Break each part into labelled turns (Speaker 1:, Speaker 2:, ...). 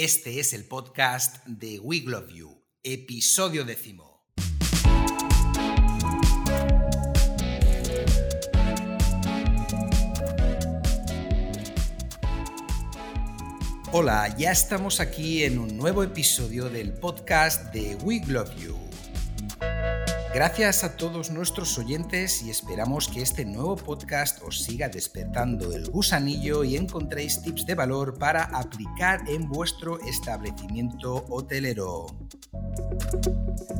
Speaker 1: Este es el podcast de We Love You, episodio décimo. Hola, ya estamos aquí en un nuevo episodio del podcast de We Love You. Gracias a todos nuestros oyentes y esperamos que este nuevo podcast os siga despertando el gusanillo y encontréis tips de valor para aplicar en vuestro establecimiento hotelero.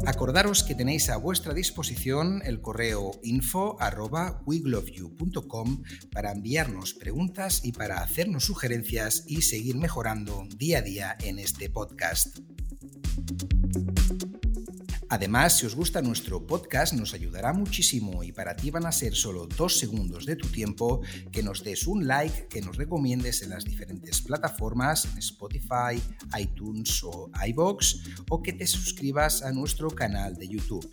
Speaker 1: Acordaros que tenéis a vuestra disposición el correo info para enviarnos preguntas y para hacernos sugerencias y seguir mejorando día a día en este podcast. Además, si os gusta nuestro podcast, nos ayudará muchísimo y para ti van a ser solo dos segundos de tu tiempo que nos des un like, que nos recomiendes en las diferentes plataformas, Spotify, iTunes o iBox, o que te suscribas a nuestro canal de YouTube.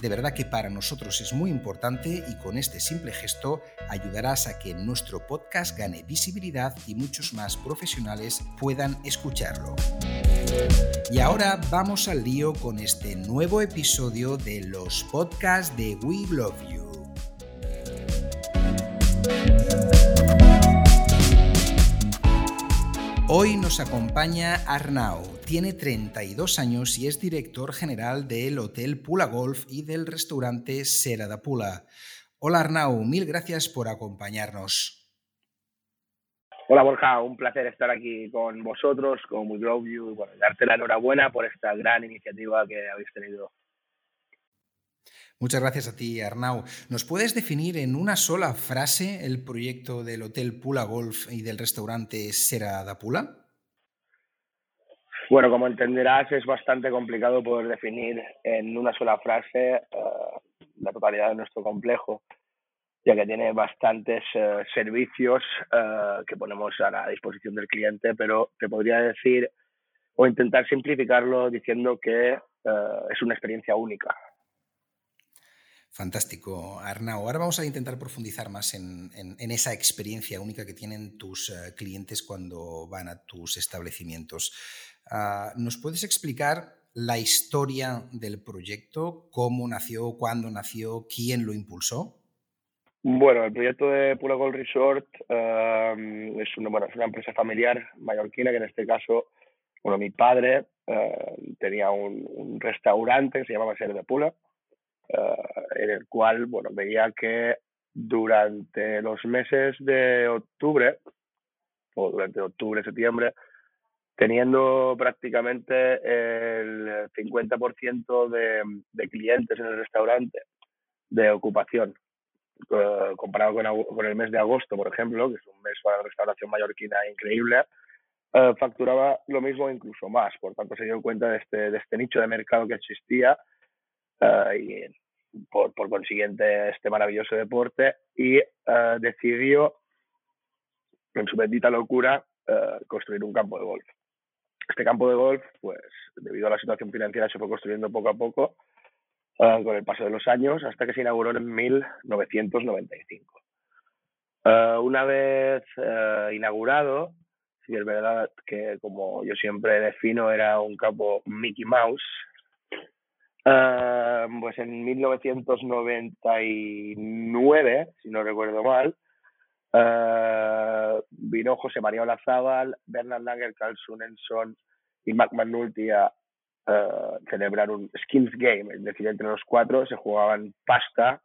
Speaker 1: De verdad que para nosotros es muy importante y con este simple gesto ayudarás a que nuestro podcast gane visibilidad y muchos más profesionales puedan escucharlo. Y ahora vamos al lío con este nuevo episodio de los podcasts de We Love You. Hoy nos acompaña Arnau. Tiene 32 años y es director general del Hotel Pula Golf y del restaurante Sera da Pula. Hola Arnau, mil gracias por acompañarnos.
Speaker 2: Hola Borja, un placer estar aquí con vosotros, con We Love You, y bueno, darte la enhorabuena por esta gran iniciativa que habéis tenido.
Speaker 1: Muchas gracias a ti, Arnau. ¿Nos puedes definir en una sola frase el proyecto del Hotel Pula Golf y del restaurante Sera da Pula?
Speaker 2: Bueno, como entenderás, es bastante complicado poder definir en una sola frase eh, la totalidad de nuestro complejo, ya que tiene bastantes eh, servicios eh, que ponemos a la disposición del cliente, pero te podría decir o intentar simplificarlo diciendo que es una experiencia única.
Speaker 1: Fantástico, Arnau. Ahora vamos a intentar profundizar más en, esa experiencia única que tienen tus eh, clientes cuando van a tus establecimientos. Ah, ¿Nos puedes explicar la historia del proyecto? ¿Cómo nació? ¿Cuándo nació? ¿Quién lo impulsó?
Speaker 2: Bueno, el proyecto de Pura Gold Resort em, es, una, bueno, empresa familiar mallorquina que en este caso, bueno, mi padre eh, tenía un, un, restaurante que se llamaba Ser de Pula eh, en el cual bueno, veía que durante los meses de octubre, o durante octubre, septiembre, teniendo prácticamente el 50% de, de clientes en el restaurante de ocupación, eh, comparado con, el mes de agosto, por ejemplo, que es un mes para la restauración mallorquina increíble, eh, facturaba lo mismo incluso más. Por tanto, se dio cuenta de este, este nicho de mercado que existía y por, por, consiguiente este maravilloso deporte y decidió, en su bendita locura, construir un campo de golf. Este campo de golf, pues debido a la situación financiera, se fue construyendo poco a poco uh, con el paso de los años hasta que se inauguró en 1995. una vez inaugurado, si es verdad que como yo siempre defino era un campo Mickey Mouse, pues en 1999, si no recuerdo mal, vino José María Olazábal, Bernard Langer, Carl Sunenson y Mac McNulty a uh, celebrar un Skins Game, es decir, entre los cuatro se jugaban pasta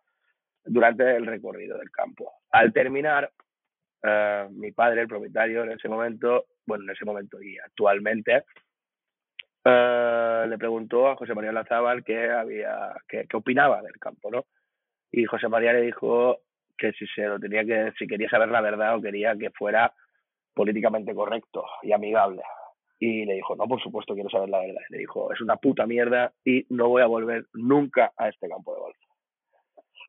Speaker 2: durante el recorrido del campo. Al terminar, mi padre, el propietario en ese momento, bueno, en ese momento y actualmente, eh, le preguntó a José María Lazábal qué, qué, qué, opinaba del campo, ¿no? Y José María le dijo que si se lo tenía que, si quería saber la verdad o quería que fuera políticamente correcto y amigable. Y le dijo, no, por supuesto quiero saber la verdad. le dijo, es una puta mierda y no voy a volver nunca a este campo de golf.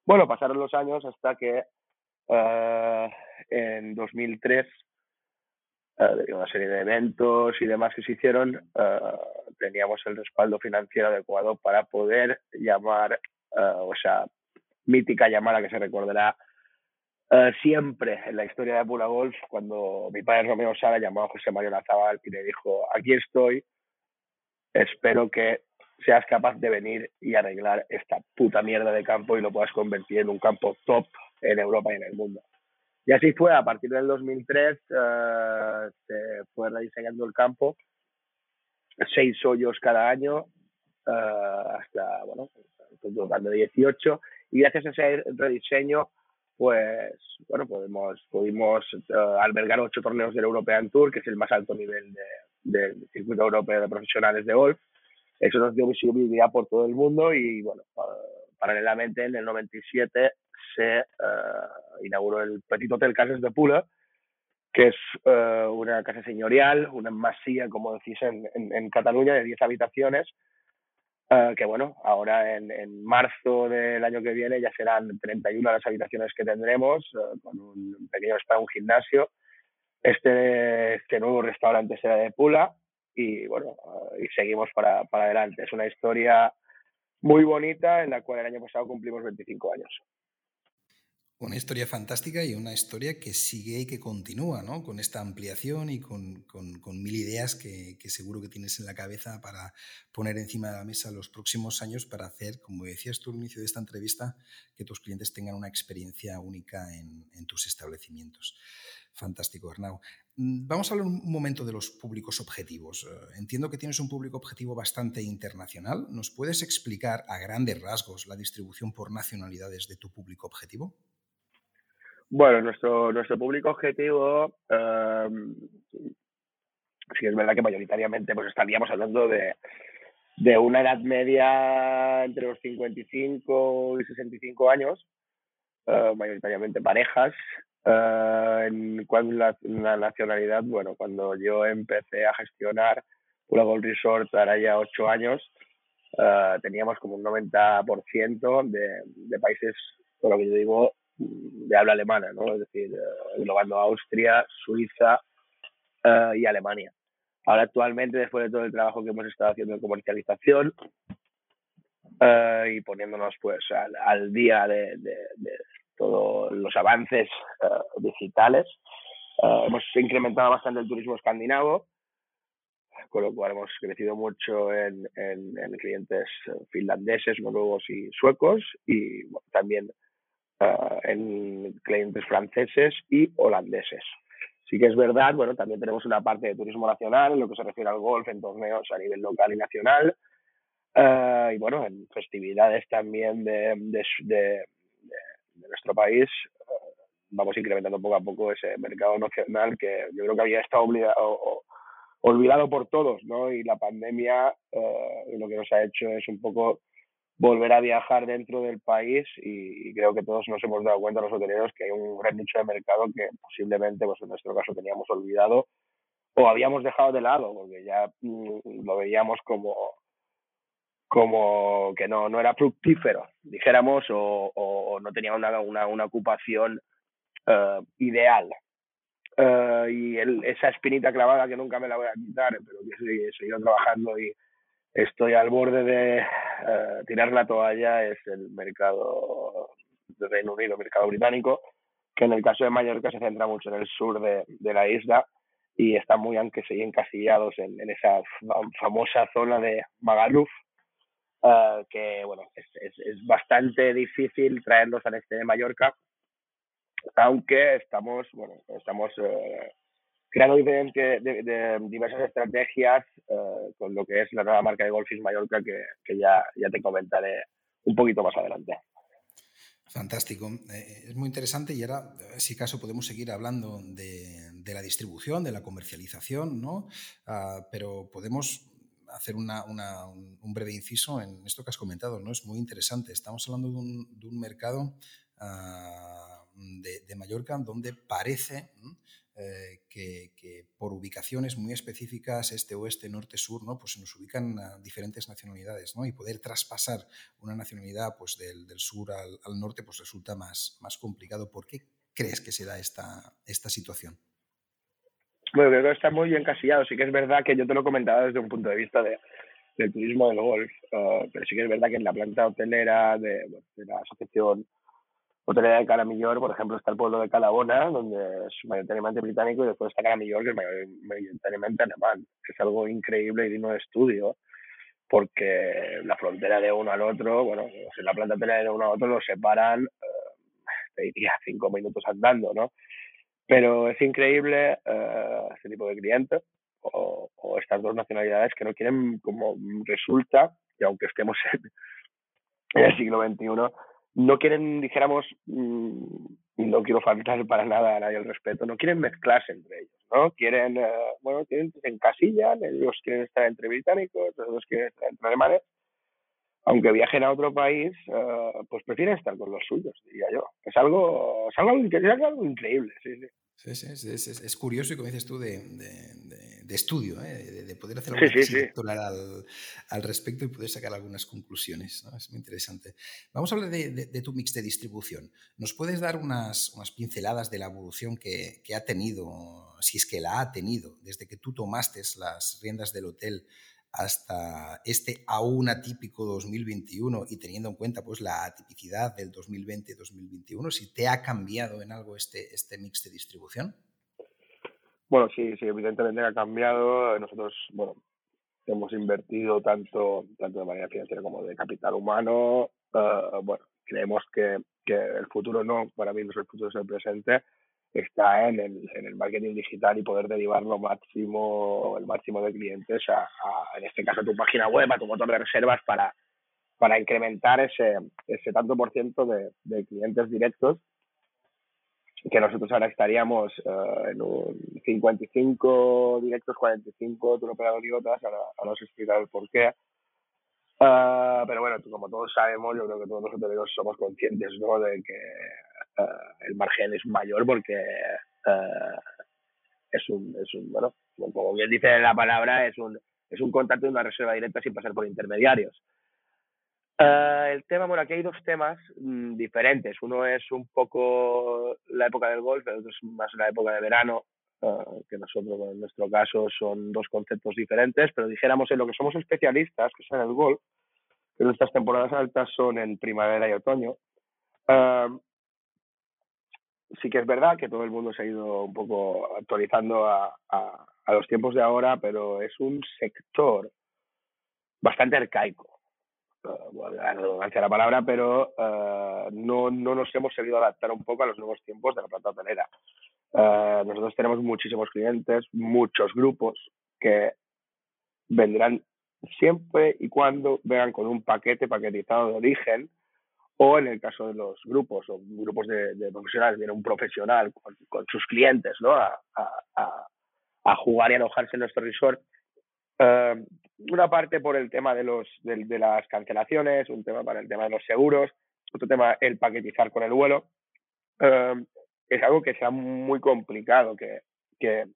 Speaker 2: Bueno, pasaron los años hasta que uh, en 2003 de una serie de eventos y demás que se hicieron, eh, teníamos el respaldo financiero adecuado para poder llamar, eh, o sea, mítica llamada que se recordará eh, siempre en la historia de Pura Golf, cuando mi padre Romeo Sara llamó a José Mario Lazabal y le dijo, aquí estoy, espero que seas capaz de venir y arreglar esta puta mierda de campo y lo puedas convertir en un campo top en Europa y en el mundo. Y así fue, a partir del 2003 eh, se fue rediseñando el campo, seis hoyos cada año, eh, hasta, bueno, de 18, y gracias a ese rediseño, pues, bueno, podemos, pudimos eh, albergar ocho torneos del European Tour, que es el más alto nivel del circuito europeo de profesionales de golf. Eso nos dio visibilidad por todo el mundo y, bueno, paralelamente en el 97 se uh, inauguró el Petit Hotel Cases de Pula, que es uh, una casa señorial, una masía, como decís en, en, en Cataluña, de 10 habitaciones, uh, que bueno, ahora en, en, marzo del año que viene ya serán 31 las habitaciones que tendremos, con un pequeño spa, un gimnasio. Este, este nuevo restaurante será de Pula y bueno, y seguimos para, para adelante. Es una historia muy bonita en la cual el año pasado cumplimos 25 años.
Speaker 1: Una historia fantástica y una historia que sigue y que continúa, ¿no? Con esta ampliación y con, mil ideas que, que, seguro que tienes en la cabeza para poner encima de la mesa los próximos años para hacer, como decías tú al inicio de esta entrevista, que tus clientes tengan una experiencia única en, en tus establecimientos. Fantástico, Arnau. Mm, vamos a hablar un momento de los públicos objetivos. Eh, entiendo que tienes un público objetivo bastante internacional. ¿Nos puedes explicar a grandes rasgos la distribución por nacionalidades de tu público objetivo?
Speaker 2: Bueno, nuestro, nuestro público objetivo, eh, sí es verdad que mayoritariamente pues estaríamos hablando de, de una edad media entre los 55 y 65 años, eh, mayoritariamente parejas. Eh, en cuanto a la, nacionalidad, bueno, cuando yo empecé a gestionar una Gold Resort ahora ya ocho años, uh, teníamos como un 90% de, de países, por lo que yo digo, de habla alemana, ¿no? Es decir, uh, englobando Austria, Suiza uh, y Alemania. Ahora actualmente, después de todo el trabajo que hemos estado haciendo en comercialización uh, y poniéndonos pues al, día de, todos los avances digitales, hemos incrementado bastante el turismo escandinavo, con lo cual hemos crecido mucho en, en, en clientes finlandeses, noruegos y suecos y también uh, en clientes franceses y holandeses. Sí que es verdad, bueno, también tenemos una parte de turismo nacional en lo que se refiere al golf en torneos a nivel local y nacional. Uh, y bueno, en festividades también de, nuestro país, uh, vamos incrementando poco a poco ese mercado nacional que yo creo que había estado obligado, olvidado por todos, ¿no? Y la pandemia uh, lo que nos ha hecho es un poco volver a viajar dentro del país y, y, creo que todos nos hemos dado cuenta los hoteleros que hay un gran nicho de mercado que posiblemente pues en nuestro caso teníamos olvidado o habíamos dejado de lado porque ya mm, lo veíamos como como que no, no era fructífero, dijéramos, o, o no tenía una, una, una ocupación uh, ideal. Uh, y el, esa espinita clavada que nunca me la voy a quitar, pero que he seguido trabajando y, estoy al borde de uh, tirar la toalla es el mercado del Reino Unido, el mercado británico, que en el caso de Mallorca se centra mucho en el sur de, de la isla y están muy encasillados en, en esa famosa zona de Magaluf, uh, que bueno, es, es, es, bastante difícil traerlos al este de Mallorca, aunque estamos, bueno, estamos uh, creando diferentes, de, diversas estrategias uh, con lo que es la nueva marca de Golfis Mallorca que, que ya, ya te comentaré un poquito más adelante.
Speaker 1: Fantástico. Eh, es muy interesante y ahora, si caso, podemos seguir hablando de, de la distribución, de la comercialización, ¿no? Uh, pero podemos hacer una, un breve inciso en esto que has comentado, ¿no? Es muy interesante. Estamos hablando de un, de un mercado uh, de, Mallorca donde parece... eh, que, por ubicaciones muy específicas, este, oeste, norte, sur, ¿no? pues nos ubican diferentes nacionalidades ¿no? y poder traspasar una nacionalidad pues, del, del sur al, al, norte pues, resulta más, más complicado. ¿Por qué crees que se da esta, esta situación?
Speaker 2: Bueno, creo que está muy bien casillado. Sí que es verdad que yo te lo he comentado desde un punto de vista de, del turismo del golf, uh, pero sí que es verdad que en la planta hotelera de, de la asociación hotelería de Caramillor, por ejemplo, está el pueblo de Calabona, donde es mayoritariamente británico, y después está Caramillor, que es mayoritariamente alemán. Es algo increíble y digno de estudio, porque la frontera de uno al otro, bueno, la planta hotelera de uno al otro lo separan, eh, te diría, cinco minutos andando, ¿no? Pero es increíble eh, este tipo de clientes o, o, estas dos nacionalidades que no quieren, como resulta, que aunque estemos en el siglo XXI, no quieren, dijéramos, mm, no quiero faltar para nada a nadie el respeto, no quieren mezclarse entre ellos, ¿no? Quieren, eh, bueno, quieren, se encasillan, ellos quieren estar entre británicos, los quieren estar entre alemanes, aunque viajen a otro país, eh, pues prefieren estar con los suyos, diría yo. Es algo, es algo, es algo increíble, sí, sí.
Speaker 1: Sí, sí, es, es, curioso y como dices tú, de, de, estudio, ¿eh? de, poder hacer algo sí, al, al, respecto y poder sacar algunas conclusiones. ¿no? Es muy interesante. Vamos a hablar de, tu mix de distribución. ¿Nos puedes dar unas, unas pinceladas de la evolución que, que, ha tenido, si es que la ha tenido, desde que tú tomaste las riendas del hotel hasta este aún atípico 2021 y teniendo en cuenta pues la atipicidad del 2020-2021, si te ha cambiado en algo este, este mix de distribución?
Speaker 2: Bueno, sí, sí, evidentemente ha cambiado. Nosotros, bueno, hemos invertido tanto, tanto de manera financiera como de capital humano. Uh, bueno, creemos que, que el futuro no, para mí no es el futuro, es el presente está en el, en el marketing digital y poder derivar lo máximo, el máximo de clientes a, en este caso, a tu página web, a tu motor de reservas para, para incrementar ese, ese tanto por ciento de, de clientes directos que nosotros ahora estaríamos uh, en un 55 directos, 45 tour operador y otras, ahora, ahora os explicaré el por qué. Uh, pero bueno, como todos sabemos, yo creo que todos los hoteleros somos conscientes ¿no? de que el margen es mayor porque eh, es, un, es un, bueno, como bien dice la palabra, es un, es un contacto de una reserva directa sin pasar por intermediarios. Uh, el tema, bueno, aquí hay dos temas mm, diferentes. Uno es un poco la época del golf, el otro es más la época de verano, que nosotros, en nuestro caso, son dos conceptos diferentes, pero dijéramos en lo que somos especialistas, que es en el golf, que nuestras temporadas altas son en primavera y otoño sí que es verdad que todo el mundo se ha ido un poco actualizando a, a, los tiempos de ahora, pero es un sector bastante arcaico. Uh, bueno, la redundancia la palabra, pero uh, no, no nos hemos sabido adaptar un poco a los nuevos tiempos de la planta hotelera. Uh, nosotros tenemos muchísimos clientes, muchos grupos que vendrán siempre y cuando vengan con un paquete paquetizado de origen o en el caso de los grupos o grupos de, profesionales, viene un profesional con, sus clientes ¿no? A, a, a, jugar y alojarse en nuestro resort. Uh, una parte por el tema de, los, de, de, las cancelaciones, un tema para el tema de los seguros, otro tema el paquetizar con el vuelo. Uh, es algo que sea muy complicado que, que,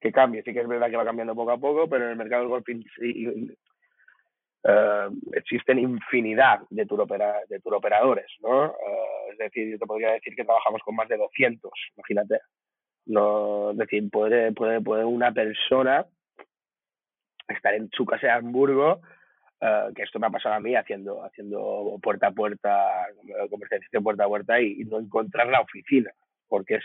Speaker 2: que, cambie. Sí que es verdad que va cambiando poco a poco, pero en el mercado del golf Uh, existen infinidad de tour, opera, de tour operadores, ¿no? Uh, es decir, yo te podría decir que trabajamos con más de 200, imagínate. No, es decir, puede, puede, puede una persona estar en su casa de Hamburgo, uh, que esto me ha pasado a mí haciendo, haciendo puerta a puerta, comercialización puerta a puerta y, y no encontrar la oficina, porque es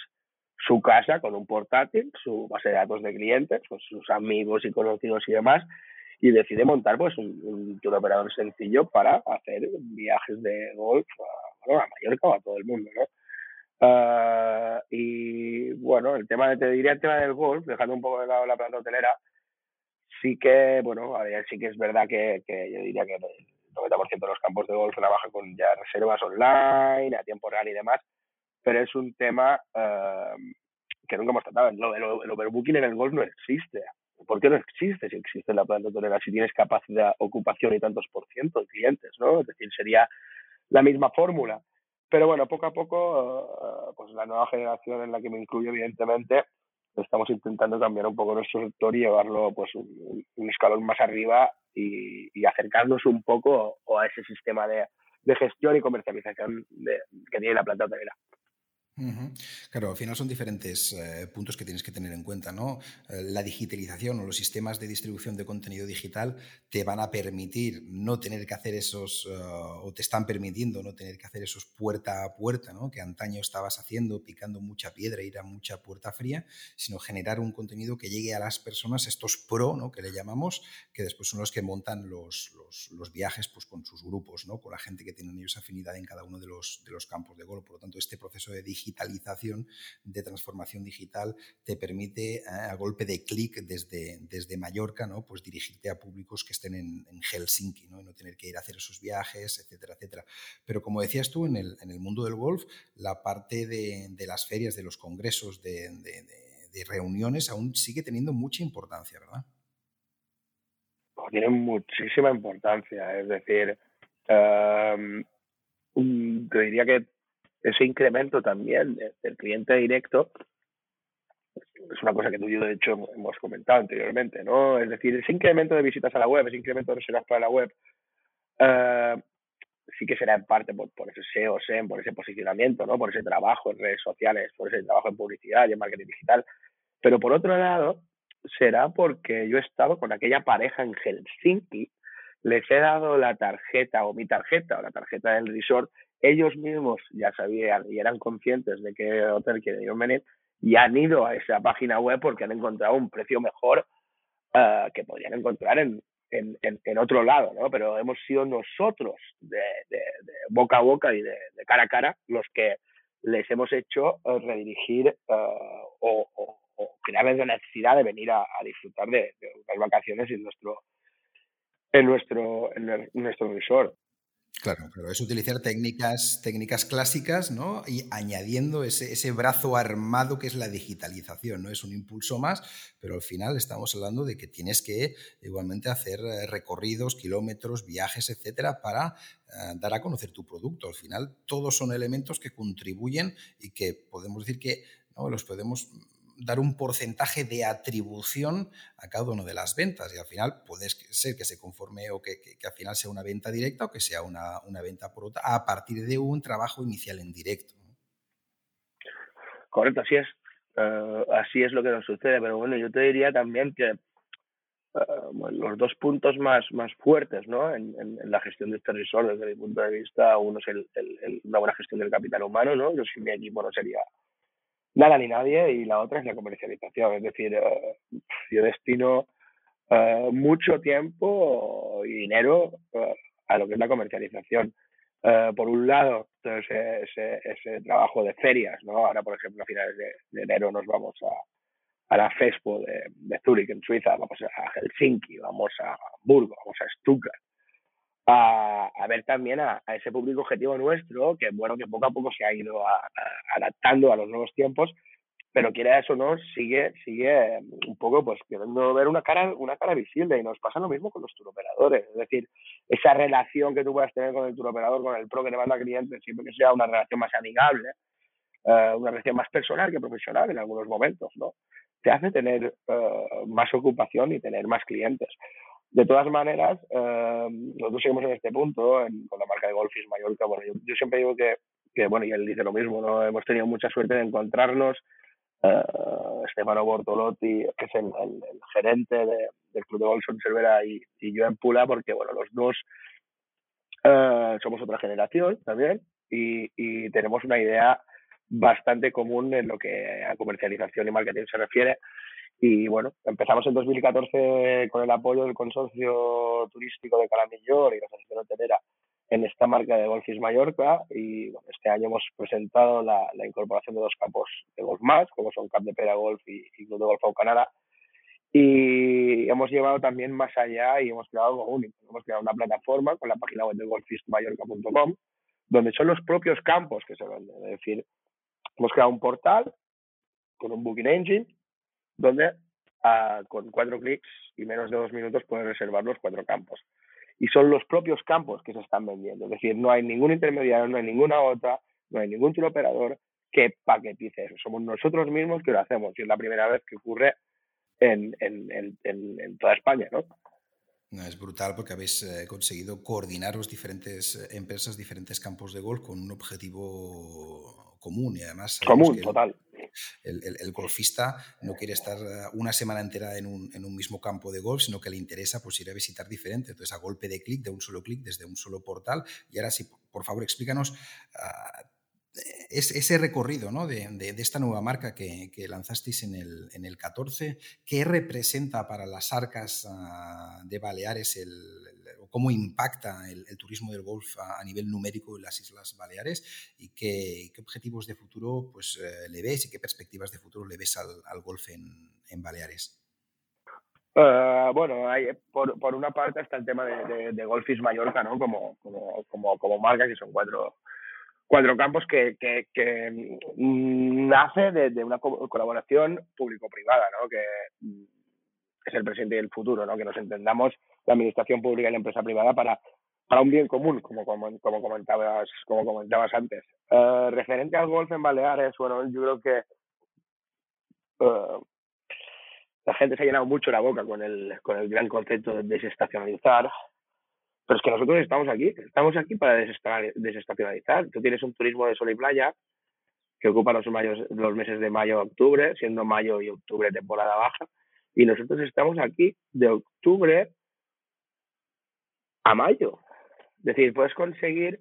Speaker 2: su casa con un portátil, su base de datos de clientes, con sus amigos y conocidos y demás, y decide montar pues un, un operador sencillo para hacer viajes de golf a, Mallorca o a todo el mundo, ¿no? Uh, y bueno, el tema te diría el tema del golf, dejando un poco de lado la planta hotelera, sí que, bueno, a ver, sí que es verdad que, que yo diría que el 90% de los campos de golf trabajan con ya reservas online, a tiempo real y demás, pero es un tema uh, que nunca hemos tratado. El, el overbooking en el golf no existe. ¿Por qué no existe si existe la planta hotelera? Si tienes capacidad, ocupación y tantos por ciento de clientes, ¿no? Es decir, sería la misma fórmula. Pero bueno, poco a poco, eh, pues la nueva generación en la que me incluyo, evidentemente, estamos intentando cambiar un poco nuestro sector y llevarlo pues un, escalón más arriba y, acercarnos un poco a ese sistema de, gestión y comercialización que tiene la planta hotelera.
Speaker 1: Claro, al final son diferentes eh, puntos que tienes que tener en cuenta, ¿no? Eh, la digitalización o los sistemas de distribución de contenido digital te van a permitir no tener que hacer esos, eh, o te están permitiendo no tener que hacer esos puerta a puerta, ¿no? Que antaño estabas haciendo, picando mucha piedra, ir a mucha puerta fría, sino generar un contenido que llegue a las personas, estos pro, ¿no? Que le llamamos, que después son los que montan los, los, viajes pues, con sus grupos, ¿no? Con la gente que tienen ellos afinidad en cada uno de los, de los campos de gol. Por lo tanto, este proceso de digitalización digitalización, de transformación digital, te permite eh, a golpe de clic desde, desde Mallorca, ¿no? pues dirigirte a públicos que estén en, Helsinki ¿no? y no tener que ir a hacer esos viajes, etcétera, etcétera. Pero como decías tú, en el, en el mundo del golf, la parte de, las ferias, de los congresos, de, de, reuniones, aún sigue teniendo mucha importancia, ¿verdad?
Speaker 2: Tiene muchísima importancia, es decir, em, te diría que ese incremento también del cliente directo es una cosa que tú y yo de hecho hemos comentado anteriormente, ¿no? Es decir, ese incremento de visitas a la web, ese incremento de reservas para la web, eh, sí que será en parte por, ese SEO, SEM, por ese posicionamiento, ¿no? Por ese trabajo en redes sociales, por ese trabajo en publicidad y en marketing digital. Pero por otro lado, será porque yo he estado con aquella pareja en Helsinki, les he dado la tarjeta o mi tarjeta o la tarjeta del resort ellos mismos ya sabían y eran conscientes de qué hotel quieren venir y han ido a esa página web porque han encontrado un precio mejor uh, que podrían encontrar en, en, en, otro lado, ¿no? Pero hemos sido nosotros de, boca a boca y de, cara a cara los que les hemos hecho uh, redirigir uh, o, o, o, crearles la necesidad de venir a, a disfrutar de, las vacaciones en nuestro en nuestro en nuestro resort.
Speaker 1: Claro, pero es utilizar técnicas, técnicas clásicas, ¿no? Y añadiendo ese, ese, brazo armado que es la digitalización, ¿no? Es un impulso más, pero al final estamos hablando de que tienes que igualmente hacer eh, recorridos, kilómetros, viajes, etcétera, para eh, dar a conocer tu producto. Al final, todos son elementos que contribuyen y que podemos decir que ¿no? los podemos dar un porcentaje de atribución a cada una de las ventas y al final puede ser que se conforme o que, al final sea una venta directa o que sea una, venta por otra a partir de un trabajo inicial en directo.
Speaker 2: Correcto, así es. Eh, así es lo que nos sucede, pero bueno, yo te diría también que eh, los dos puntos más, más fuertes ¿no? en, la gestión de este resort, desde mi punto de vista, uno es el, una buena gestión del capital humano, ¿no? Yo sin mi equipo no sería nada ni nadie y la otra es la comercialización. Es decir, eh, yo destino eh, mucho tiempo y dinero eh, a lo que es la comercialización. por un lado, ese, ese, ese, trabajo de ferias, ¿no? Ahora, por ejemplo, a finales de, enero nos vamos a, a la FESPO de, de Zurich, en Suiza, vamos a Helsinki, vamos a Hamburgo, vamos a Stuttgart a, ver también a, ese público objetivo nuestro, que bueno, que poco a poco se ha ido adaptando a los nuevos tiempos, pero quiera eso no, sigue, sigue un poco pues queriendo ver una cara, una cara visible y nos pasa lo mismo con los turoperadores, es decir, esa relación que tú puedas tener con el turoperador, con el pro que te manda clientes, siempre que sea una relación más amigable, eh, una relación más personal que profesional en algunos momentos, ¿no? Te hace tener eh, más ocupación y tener más clientes. De todas maneras, eh, nosotros seguimos en este punto con la marca de Golfis Mallorca. Bueno, yo, siempre digo que, bueno, y él dice lo mismo, ¿no? Hemos tenido mucha suerte de encontrarnos. Eh, Stefano Bortolotti, que es el, gerente del Club de Golf Son Cervera, y, y, yo en Pula, porque, bueno, los dos eh, somos otra generación también y tenemos una idea bastante común en lo que a comercialización y marketing se refiere y bueno, empezamos en 2014 con el apoyo del consorcio turístico de Calamillor y la Asociación Hotelera en esta marca de Golfis Mallorca y bueno, este año hemos presentado la, la, incorporación de dos campos de golf más, como son Camp de Pera Golf y, Club de Golf Canadá. Y hemos llevado también más allá y hemos creado único. Hemos creado una plataforma con la página web de golfismallorca.com, donde son los propios campos que se venden. Es decir, hemos creado un portal con un booking engine donde ah, con cuatro clics y menos de dos minutos puedes reservar los cuatro campos. Y son los propios campos que se están vendiendo. Es decir, no hay ningún intermediario, no hay ninguna otra, no hay ningún tour operador que paquetice eso. Somos nosotros mismos que lo hacemos. Y es la primera vez que ocurre en, en, en, en toda España, ¿no?
Speaker 1: Es brutal porque habéis eh, conseguido coordinar los diferentes eh, empresas, diferentes campos de golf con un objetivo común y además...
Speaker 2: Común, total.
Speaker 1: El, golfista no quiere estar una semana entera en un, mismo campo de golf, sino que le interesa pues, ir a visitar diferente. Entonces, a golpe de clic, de un solo clic, desde un solo portal. Y ahora sí, por favor, explícanos ah, ese recorrido ¿no? de, esta nueva marca que, lanzasteis en el, en el, 14, ¿qué representa para las arcas ah, de Baleares el, cómo impacta el, turismo del golf a, nivel numérico en las Islas Baleares y qué, objetivos de futuro pues, eh, le ves y qué perspectivas de futuro le ves al, golf en, Baleares?
Speaker 2: Eh, bueno, hay, por, por, una parte está el tema de, de, Golfis Mallorca, ¿no? Como, como, como, como marca, que son cuatro, Cuatro Campos que, que, mm, nace de, una colaboración público-privada, ¿no? que mm, es el presente y el futuro, ¿no? que nos entendamos la administración pública y la empresa privada para, para un bien común, como, como, comentabas, como comentabas antes. Eh, referente al golf en Baleares, bueno, yo creo que eh, la gente se ha llenado mucho la boca con el, con el gran concepto de desestacionalizar, pero es que nosotros estamos aquí, estamos aquí para desestacionalizar. Tú tienes un turismo de sol y playa que ocupa los, los meses de mayo a octubre, siendo mayo y octubre temporada baja, y nosotros estamos aquí de octubre a mayo. Es decir, puedes conseguir,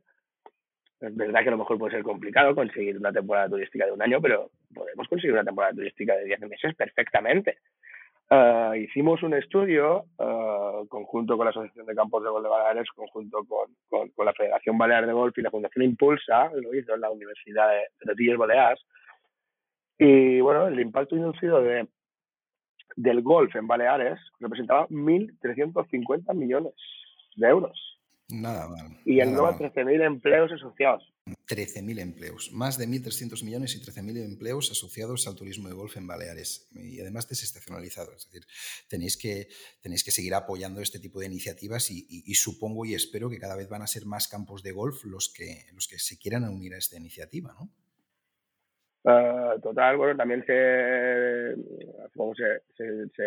Speaker 2: es verdad que a lo mejor puede ser complicado conseguir una temporada turística de un año, pero podemos conseguir una temporada turística de 10 meses perfectamente. Uh, hicimos un estudio uh, conjunto con la Asociación de Campos de Golf de Baleares, conjunto con, con, la Federación Balear de Golf y la Fundación Impulsa, lo hizo en la Universidad de, de Baleares. Y bueno, el impacto inducido de, del golf en Baleares representaba 1.350 millones de euros.
Speaker 1: Nada mal.
Speaker 2: Y engloba 13.000 empleos asociados.
Speaker 1: 13.000 empleos, más de 1.300 millones y 13.000 empleos asociados al turismo de golf en Baleares y además desestacionalizado. Es decir, tenéis que, tenéis que seguir apoyando este tipo de iniciativas y, supongo y espero que cada vez van a ser más campos de golf los que, los que se quieran unir a esta iniciativa, ¿no?
Speaker 2: Ah, total, bueno, también se, se, se,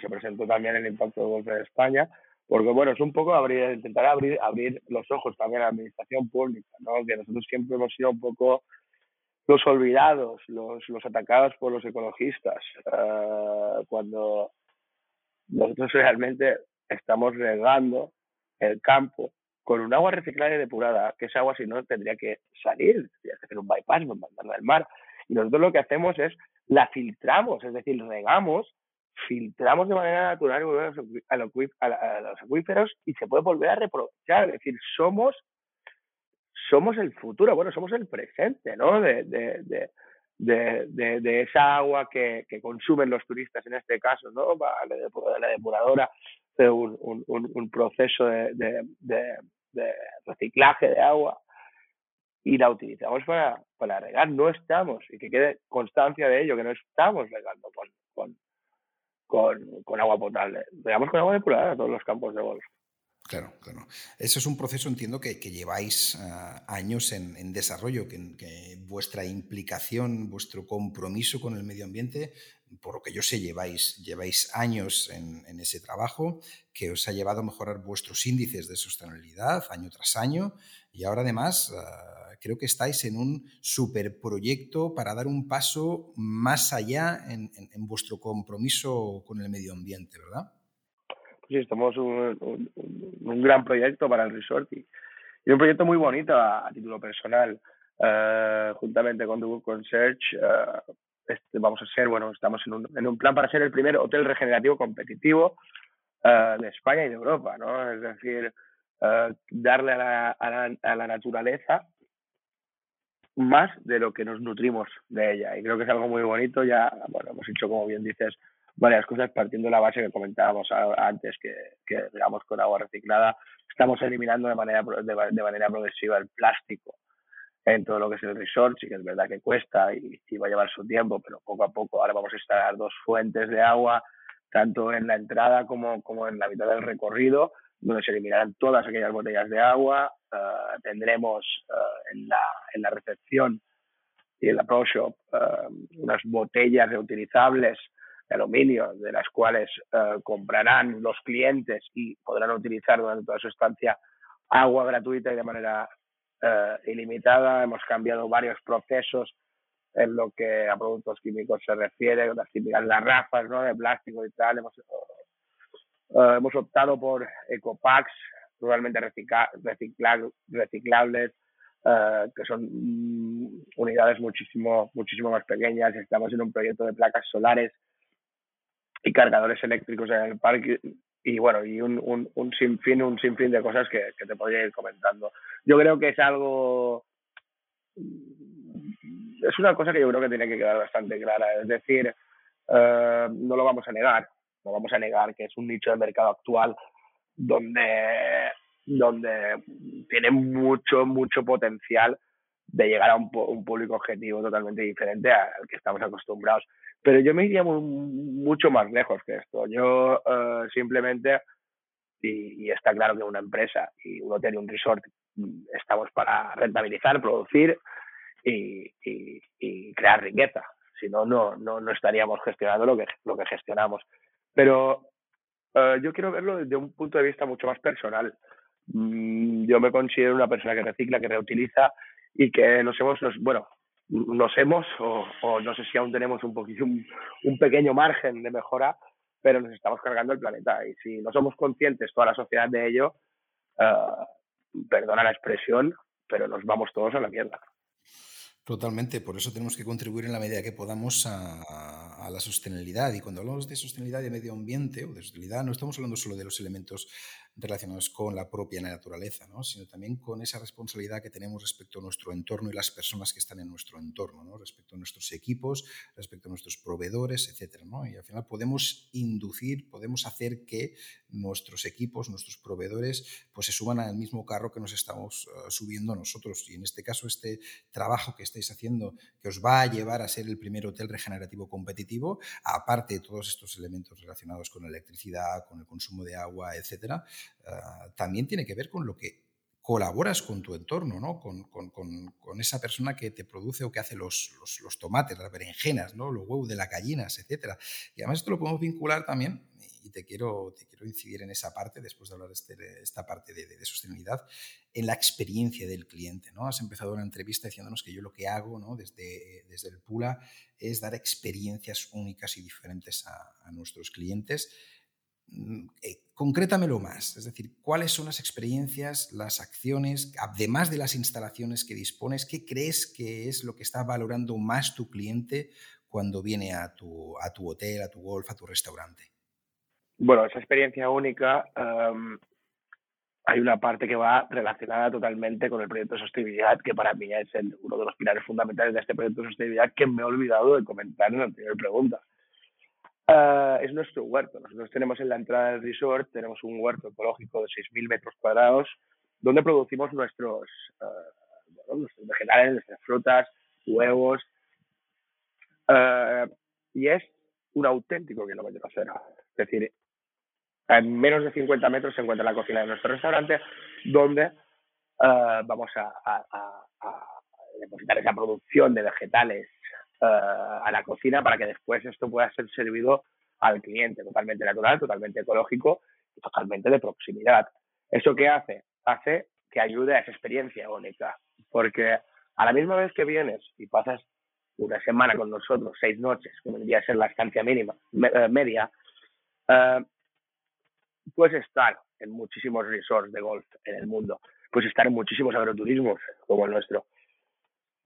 Speaker 2: se, presentó también el impacto de golf en España porque bueno, es un poco abrir, intentar abrir, abrir los ojos también a la administración pública, ¿no? que nosotros siempre hemos sido un poco los olvidados, los, los atacados por los ecologistas, uh, cuando nosotros realmente estamos regando el campo con un agua reciclada y depurada, que esa agua si no tendría que salir, tendría que hacer un bypass, mandarla al mar. Y nosotros lo que hacemos es la filtramos, es decir, regamos filtramos de manera natural a los, acuíferos y se puede volver a reaprovechar. Es decir, somos, somos el futuro, bueno, somos el presente, ¿no? De, de, de, de, esa agua que, que, consumen los turistas en este caso, ¿no? La depuradora de un, un, un proceso de, reciclaje de agua y la utilizamos para, para regar. No estamos, y que quede constancia de ello, que no estamos regando con, con, con, agua potable. Veamos con agua depurada a todos los campos de golf.
Speaker 1: Claro, claro. Eso es un proceso, entiendo, que, lleváis uh, años en, desarrollo, que, vuestra implicación, vuestro compromiso con el medio ambiente, por lo que yo sé, lleváis, lleváis años en, ese trabajo, que os ha llevado a mejorar vuestros índices de sostenibilidad año tras año, y ahora además uh, creo que estáis en un superproyecto para dar un paso más allá en, vuestro compromiso con el medio ambiente, ¿verdad?
Speaker 2: Sí, estamos un, un, gran proyecto para el resort y, un proyecto muy bonito a, título personal. Uh, juntamente con Google Concierge, uh, este, vamos a ser, bueno, estamos en un, en un, plan para ser el primer hotel regenerativo competitivo uh, de España y de Europa, ¿no? Es decir, darle a la, a la, a la naturaleza más de lo que nos nutrimos de ella. Y creo que es algo muy bonito. Ya, bueno, hemos hecho, como bien dices, varias cosas partiendo de la base que comentábamos antes, que, que digamos, con agua reciclada estamos eliminando de manera, de, manera progresiva el plástico en todo lo que es el resort. Sí que es verdad que cuesta y, y, va a llevar su tiempo, pero poco a poco ahora vamos a instalar dos fuentes de agua, tanto en la entrada como, como en la mitad del recorrido, donde se eliminarán todas aquellas botellas de agua. Uh, tendremos uh, en, la, en la recepción y en la Pro Shop uh, unas botellas reutilizables de aluminio, de las cuales comprarán los clientes y podrán utilizar durante toda su estancia agua gratuita y de manera eh, ilimitada, hemos cambiado varios procesos en lo que a productos químicos se refiere, las típicas garrafas ¿no? de plástico y tal. Hemos, eh, hemos optado por ecopacks totalmente reciclables, eh, que son mm, unidades muchísimo, muchísimo más pequeñas. Estamos en un proyecto de placas solares y cargadores eléctricos en el parque y bueno, y un, un, un sinfín, un sinfín de cosas que, que te podría ir comentando. Yo creo que es algo es una cosa que yo creo que tiene que quedar bastante clara. Es decir, eh, no lo vamos a negar, no vamos a negar que es un nicho de mercado actual donde, donde tiene mucho, mucho potencial de llegar a un, público objetivo totalmente diferente al que estamos acostumbrados. Pero yo me iría mucho más lejos que esto. Yo eh, simplemente, y, y, está claro que una empresa y un hotel y un resort mm, estamos para rentabilizar, producir y, crear riqueza. Si no, no, no, estaríamos gestionando lo que, lo que gestionamos. Pero eh, yo quiero verlo desde un punto de vista mucho más personal. Mm, yo me considero una persona que recicla, que reutiliza y que nos hemos, bueno, nos hemos, o, no sé si aún tenemos un poquito, un, pequeño margen de mejora, pero nos estamos cargando el planeta. Y si no somos conscientes, toda la sociedad de ello, uh, perdona la expresión, pero nos vamos todos a la mierda.
Speaker 1: Totalmente, por eso tenemos que contribuir en la medida que podamos a, la sostenibilidad. Y cuando hablamos de sostenibilidad de medio ambiente o de sostenibilidad, no estamos hablando solo de los elementos relacionados con la propia naturaleza, sino también con esa responsabilidad que tenemos respecto a nuestro entorno y las personas que están en nuestro entorno, ¿no? respecto a nuestros equipos, respecto a nuestros proveedores, etc. Y al final podemos inducir, podemos hacer que nuestros equipos, nuestros proveedores, pues se suban al mismo carro que nos estamos uh, subiendo nosotros. Y en este caso, este trabajo que estáis haciendo, que os va a llevar a ser el primer hotel regenerativo competitivo, aparte de todos estos elementos relacionados con electricidad, con el consumo de agua, etcétera, Ah, también tiene que ver con lo que colaboras con tu entorno, ¿no? Con, con, con, esa persona que te produce o que hace los, los, tomates, las berenjenas, ¿no? los huevos de las gallinas, etc. Y además esto lo podemos vincular también, y te quiero, te quiero incidir en esa parte, después de hablar de este, esta parte de, sostenibilidad, en la experiencia del cliente. ¿no? Has empezado una entrevista diciéndonos que yo lo que hago ¿no? desde, desde el Pula es dar experiencias únicas y diferentes a, nuestros clientes eh, concrétamelo más, es decir, cuáles son las experiencias, las acciones, además de las instalaciones que dispones, ¿qué crees que es lo que está valorando más tu cliente cuando viene a tu, a tu hotel, a tu golf, a tu restaurante?
Speaker 2: Bueno, esa experiencia única, em, hay una parte que va relacionada totalmente con el proyecto de sostenibilidad, que para mí es uno de los pilares fundamentales de este proyecto de sostenibilidad que me he olvidado de comentar en la anterior pregunta. Uh, es nuestro huerto. Nosotros tenemos en la entrada del resort, tenemos un huerto ecológico de 6.000 metros cuadrados, donde producimos nuestros, uh, nuestros vegetales, nuestras frutas, huevos, uh, y es un auténtico kilómetro cero. Es decir, en menos de 50 metros se encuentra la cocina de nuestro restaurante, donde vamos a, a, a, depositar esa producción de vegetales eh, a la cocina para que después esto pueda ser servido al cliente, totalmente natural, totalmente ecológico y totalmente de proximidad. ¿Eso qué hace? Hace que ayude a esa experiencia única, porque a la misma vez que vienes y pasas una semana con nosotros, seis noches, que vendría a ser la estancia mínima, eh, media, eh, puedes estar en muchísimos resorts de golf en el mundo, puedes estar en muchísimos agroturismos como el nuestro,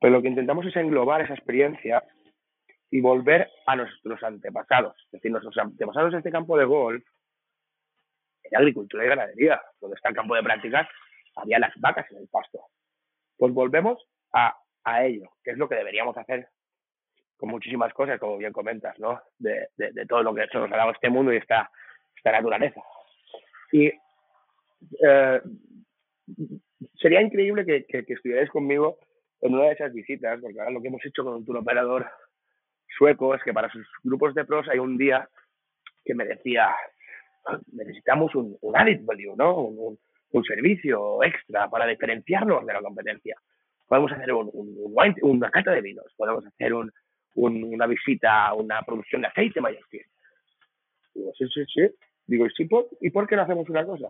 Speaker 2: pero lo que intentamos es englobar esa experiencia y volver a nuestros antepasados. Es decir, nuestros antepasados en este campo de golf, en agricultura y ganadería, donde está el campo de prácticas, había las vacas en el pasto. Pues volvemos a, a ello, que es lo que deberíamos hacer con muchísimas cosas, como bien comentas, ¿no? De, de, todo lo que se nos ha dado este mundo y esta, naturaleza. Y eh, sería increíble que, que, que estuvierais conmigo en una de esas visitas, porque ahora lo que hemos hecho con un tour operador sueco es que para sus grupos de pros hay un día que me decía, necesitamos un, un added value, ¿no? Un, un, servicio extra para diferenciarnos de la competencia. Podemos hacer un, una cata de vinos, podemos hacer una visita a una producción de aceite mallorquín. Digo, sí, sí, sí. Digo, ¿y, por, ¿y por qué no hacemos una cosa?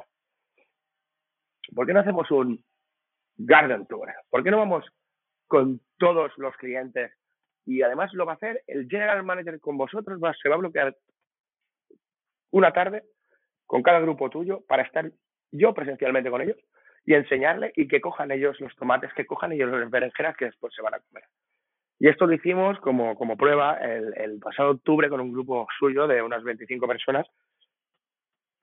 Speaker 2: ¿Por qué no hacemos un Garden Tour. ¿Por qué no vamos con todos los clientes? Y además lo va a hacer el General Manager con vosotros, va, se va a bloquear una tarde con cada grupo tuyo para estar yo presencialmente con ellos y enseñarle y que cojan ellos los tomates, que cojan ellos las berenjenas que después se van a comer. Y esto lo hicimos como, como prueba el, el, pasado octubre con un grupo suyo de unas 25 personas.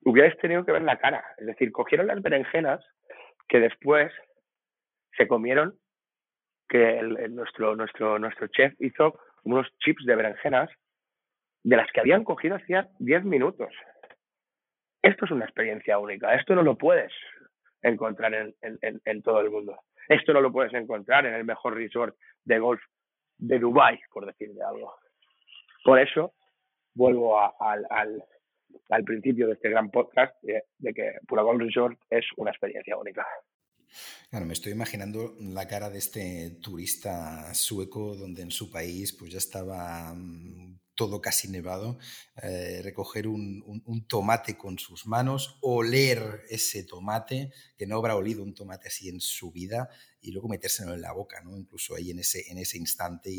Speaker 2: Hubierais tenido que ver la cara. Es decir, cogieron las berenjenas que después se comieron, que el, nuestro, nuestro, nuestro chef hizo unos chips de berenjenas de las que habían cogido hacía 10 minutos. Esto es una experiencia única. Esto no lo puedes encontrar en, en, en, todo el mundo. Esto no lo puedes encontrar en el mejor resort de golf de Dubai, por decirle algo. Por eso vuelvo a, al, al, al, principio de este gran podcast de, de que Pura Golf Resort es una experiencia única.
Speaker 1: Claro, me estoy imaginando la cara de este turista sueco donde en su país pues ya estaba mm, todo casi nevado, eh, recoger un, un, tomate con sus manos, oler ese tomate, que no habrá olido un tomate así en su vida, y luego metérselo en la boca, ¿no? incluso ahí en ese, en ese instante.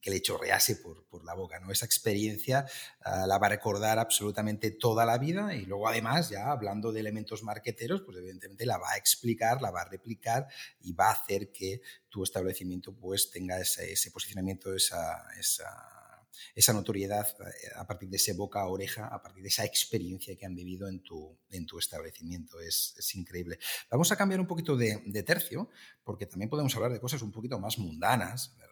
Speaker 1: Que le chorrease por, por, la boca. ¿no? Esa experiencia uh, la va a recordar absolutamente toda la vida y luego además, ya hablando de elementos marqueteros, pues evidentemente la va a explicar, la va a replicar y va a hacer que tu establecimiento pues tenga ese, posicionamiento, esa, esa esa notoriedad eh, a partir de ese boca a oreja, a partir de esa experiencia que han vivido en tu, en tu establecimiento. Es, es, increíble. Vamos a cambiar un poquito de, de, tercio, porque también podemos hablar de cosas un poquito más mundanas, ¿verdad?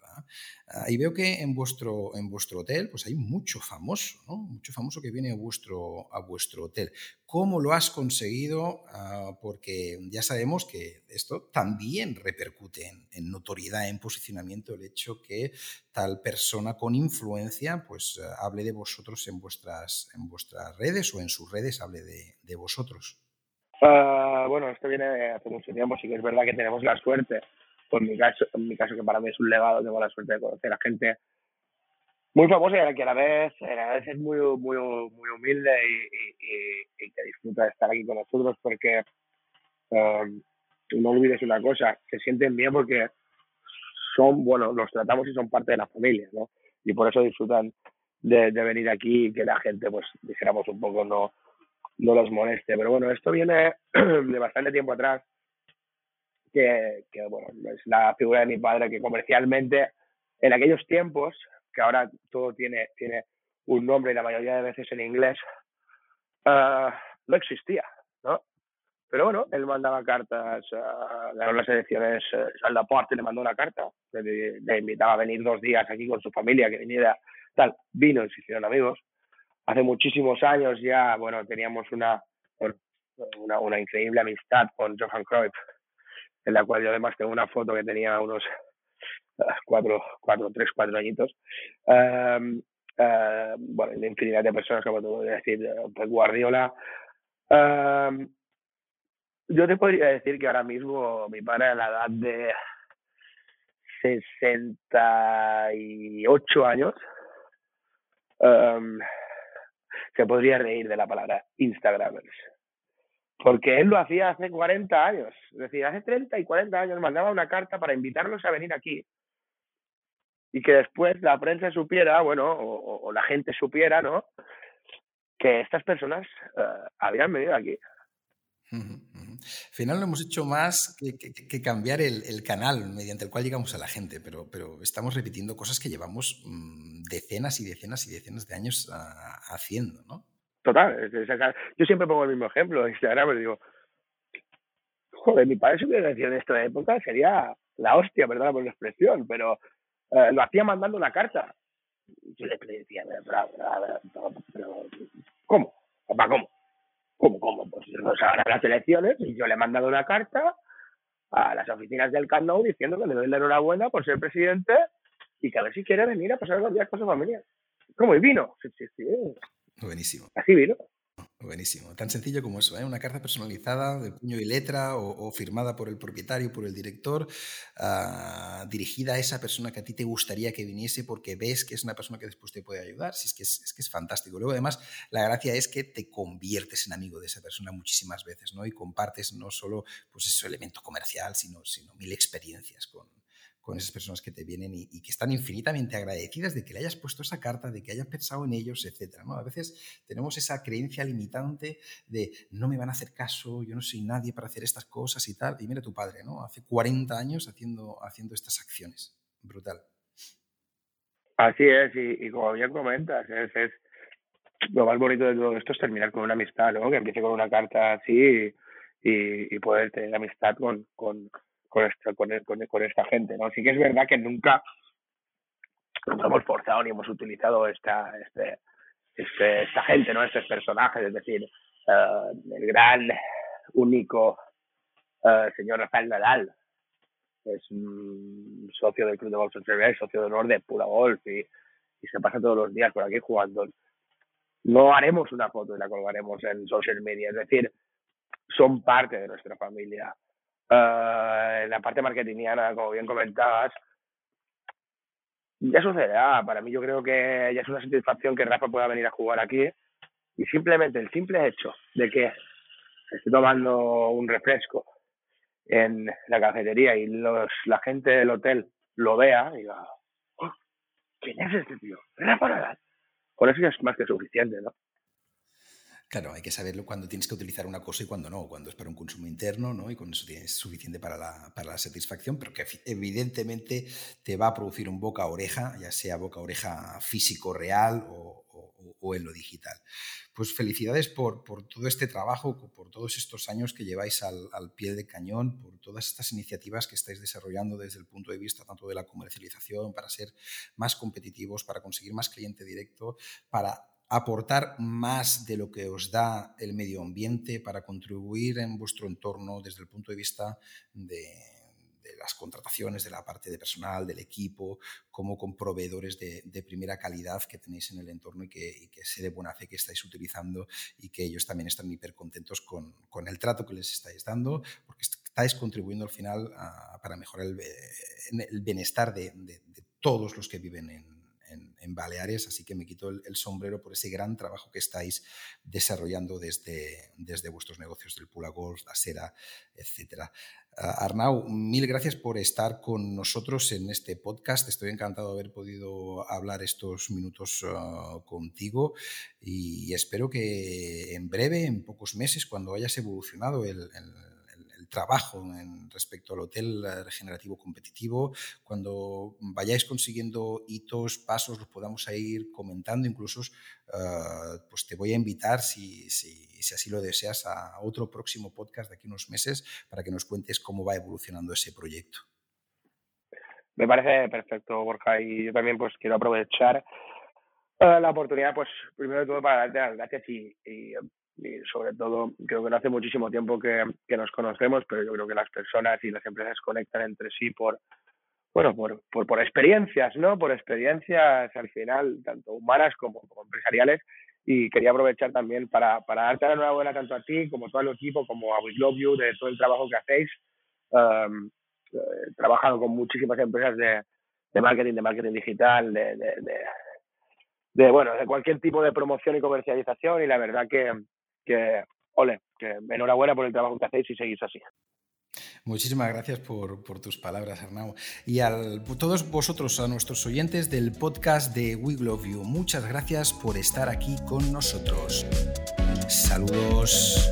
Speaker 1: Uh, y veo que en vuestro, en vuestro hotel pues hay mucho famoso, ¿no? mucho famoso que viene a vuestro, a vuestro hotel. ¿Cómo lo has conseguido? Uh, porque ya sabemos que esto también repercute en, notoriedad, en posicionamiento, el hecho que tal persona con influencia pues uh, hable de vosotros en vuestras, en vuestras redes o en sus redes hable de, de vosotros.
Speaker 2: bueno, esto viene hace mucho tiempo, sí que es verdad que tenemos la suerte por mi caso, en mi caso que para mí es un legado, tengo la suerte de conocer a gente muy famosa y a la que a la vez, a la vez es muy, muy, muy humilde y, y, y, que disfruta de estar aquí con nosotros porque um, no olvides una cosa, se sienten bien porque son, bueno, los tratamos y son parte de la familia, ¿no? Y por eso disfrutan de, de venir aquí y que la gente, pues, dijéramos un poco, no, no los moleste. Pero bueno, esto viene de bastante tiempo atrás que, que, bueno, es la figura de mi padre que comercialmente en aquellos tiempos, que ahora todo tiene, tiene un nombre y la mayoría de veces en inglés, uh, no existía, ¿no? Pero bueno, él mandaba cartas, uh, ganó las elecciones, uh, al Laporte le mandó una carta, le, le, invitaba a venir dos días aquí con su familia, que viniera, tal, vino y se hicieron amigos. Hace muchísimos años ya, bueno, teníamos una, una, una increíble amistad con Johan Cruyff, en la cual yo además tengo una foto que tenía unos cuatro, cuatro tres, cuatro añitos. Um, uh, bueno, infinidad de personas, como a decir, pues Guardiola. Um, yo te podría decir que ahora mismo mi padre a la edad de 68 años um, se podría reír de la palabra Instagramers porque él lo hacía hace 40 años, es decir, hace 30 y 40 años mandaba una carta para invitarlos a venir aquí y que después la prensa supiera, bueno, o, la gente supiera, ¿no? Que estas personas uh, habían venido aquí.
Speaker 1: Al final no hemos hecho más que, cambiar el, canal mediante el cual llegamos a la gente, pero, pero estamos repitiendo cosas que llevamos mmm, decenas y decenas y decenas de años uh, haciendo, ¿no?
Speaker 2: Total, yo siempre pongo el mismo ejemplo en Instagram, digo, joder, mi padre si hubiera decir en esta época sería la hostia, perdón por la expresión, pero eh, lo hacía mandando una carta. Yo le decía, pero, ¿cómo? Papá, ¿cómo? ¿Cómo, cómo? Pues nos ahora las elecciones y yo le he mandado una carta a las oficinas del Camp diciendo que le doy la enhorabuena por ser presidente y que a ver si quiere venir a pasar los días con su familia. ¿Cómo? ¿Y vino? Sí, sí, sí.
Speaker 1: Buenísimo.
Speaker 2: Así vino.
Speaker 1: Buenísimo. Tan sencillo como eso, ¿eh? una carta personalizada de puño y letra o, firmada por el propietario, por el director, ah, dirigida a esa persona que a ti te gustaría que viniese porque ves que es una persona que después te puede ayudar. Si es, que es, que es fantástico. Luego, además, la gracia es que te conviertes en amigo de esa persona muchísimas veces ¿no? y compartes no solo pues, ese elemento comercial, sino, sino mil experiencias con, con esas personas que te vienen y, que están infinitamente agradecidas de que le hayas puesto esa carta, de que hayas pensado en ellos, etc. ¿no? A veces tenemos esa creencia limitante de no me van a hacer caso, yo no soy nadie para hacer estas cosas y tal. Y mira tu padre, ¿no? Hace 40 años haciendo, haciendo estas acciones. Brutal.
Speaker 2: Así es, y, como bien comentas, es, es, lo más bonito de todo esto es terminar con una amistad, ¿no? Que empiece con una carta así y, y poder tener amistad con, con, con esta, con, con, esta gente, ¿no? Sí que es verdad que nunca, hemos forzado ni hemos utilizado esta, este, este, esta gente, ¿no? Estos personajes, es decir, uh, el gran, único uh, señor Rafael Nadal, es un socio del Club de Golf Social socio de honor de Pura Golf y, y se pasa todos los días por aquí jugando. No haremos una foto y la colgaremos en social media, es decir, son parte de nuestra familia. Uh, la parte marketingiana, como bien comentabas, ya sucederá. Para mí yo creo que ya es una satisfacción que Rafa pueda venir a jugar aquí y simplemente el simple hecho de que esté tomando un refresco en la cafetería y los, la gente del hotel lo vea y diga, oh, ¿quién es este tío? Rafa Nadal. Con eso ya es más que suficiente, ¿no?
Speaker 1: Claro, hay que saberlo cuando tienes que utilizar una cosa y cuando no, cuando es para un consumo interno, ¿no? Y con eso tienes suficiente para la, para la satisfacción, pero que evidentemente te va a producir un boca oreja, ya sea boca oreja físico real o, o, en lo digital. Pues felicidades por, por, todo este trabajo, por todos estos años que lleváis al, al, pie de cañón, por todas estas iniciativas que estáis desarrollando desde el punto de vista tanto de la comercialización, para ser más competitivos, para conseguir más cliente directo, para aportar más de lo que os da el medio ambiente para contribuir en vuestro entorno desde el punto de vista de, las contrataciones, de la parte de personal, del equipo, como con proveedores de, primera calidad que tenéis en el entorno y que, sé de buena fe que estáis utilizando y que ellos también están hiper contentos con, el trato que les estáis dando, porque estáis contribuyendo al final para mejorar el, bienestar de todos los que viven en, en, Baleares, así que me quito el, sombrero por ese gran trabajo que estáis desarrollando desde, desde vuestros negocios del Pula Golf, la Sera, etc. Ah, Arnau, mil gracias por estar con nosotros en este podcast. Estoy encantado de haber podido hablar estos minutos ah, contigo y espero que en breve, en pocos meses, cuando hayas evolucionado el trabajo en respecto al hotel eh, regenerativo competitivo. Cuando vayáis consiguiendo hitos, pasos, los podamos ir comentando. Incluso eh, pues te voy a invitar, si, si, si, así lo deseas, a otro próximo podcast de aquí unos meses para que nos cuentes cómo va evolucionando ese proyecto.
Speaker 2: Me parece perfecto, Borja, y yo también pues quiero aprovechar eh, la oportunidad, pues primero de todo para darte las gracias y, y y sobre todo creo que no hace muchísimo tiempo que, que, nos conocemos, pero yo creo que las personas y las empresas conectan entre sí por, bueno, por, por, por experiencias, ¿no? Por experiencias al final, tanto humanas como, empresariales. Y quería aprovechar también para, para darte la enhorabuena tanto a ti como a todo el equipo, como a We Love You, de todo el trabajo que hacéis. Um, he trabajado con muchísimas empresas de, de marketing, de marketing digital, de, de, de, de, bueno, de cualquier tipo de promoción y comercialización y la verdad que, que, ole, que enhorabuena por el trabajo que hacéis y seguís así.
Speaker 1: Muchísimas gracias por, tus palabras, Arnau. Y a todos vosotros, a nuestros oyentes del podcast de We Love You, muchas gracias por estar aquí con nosotros. Saludos.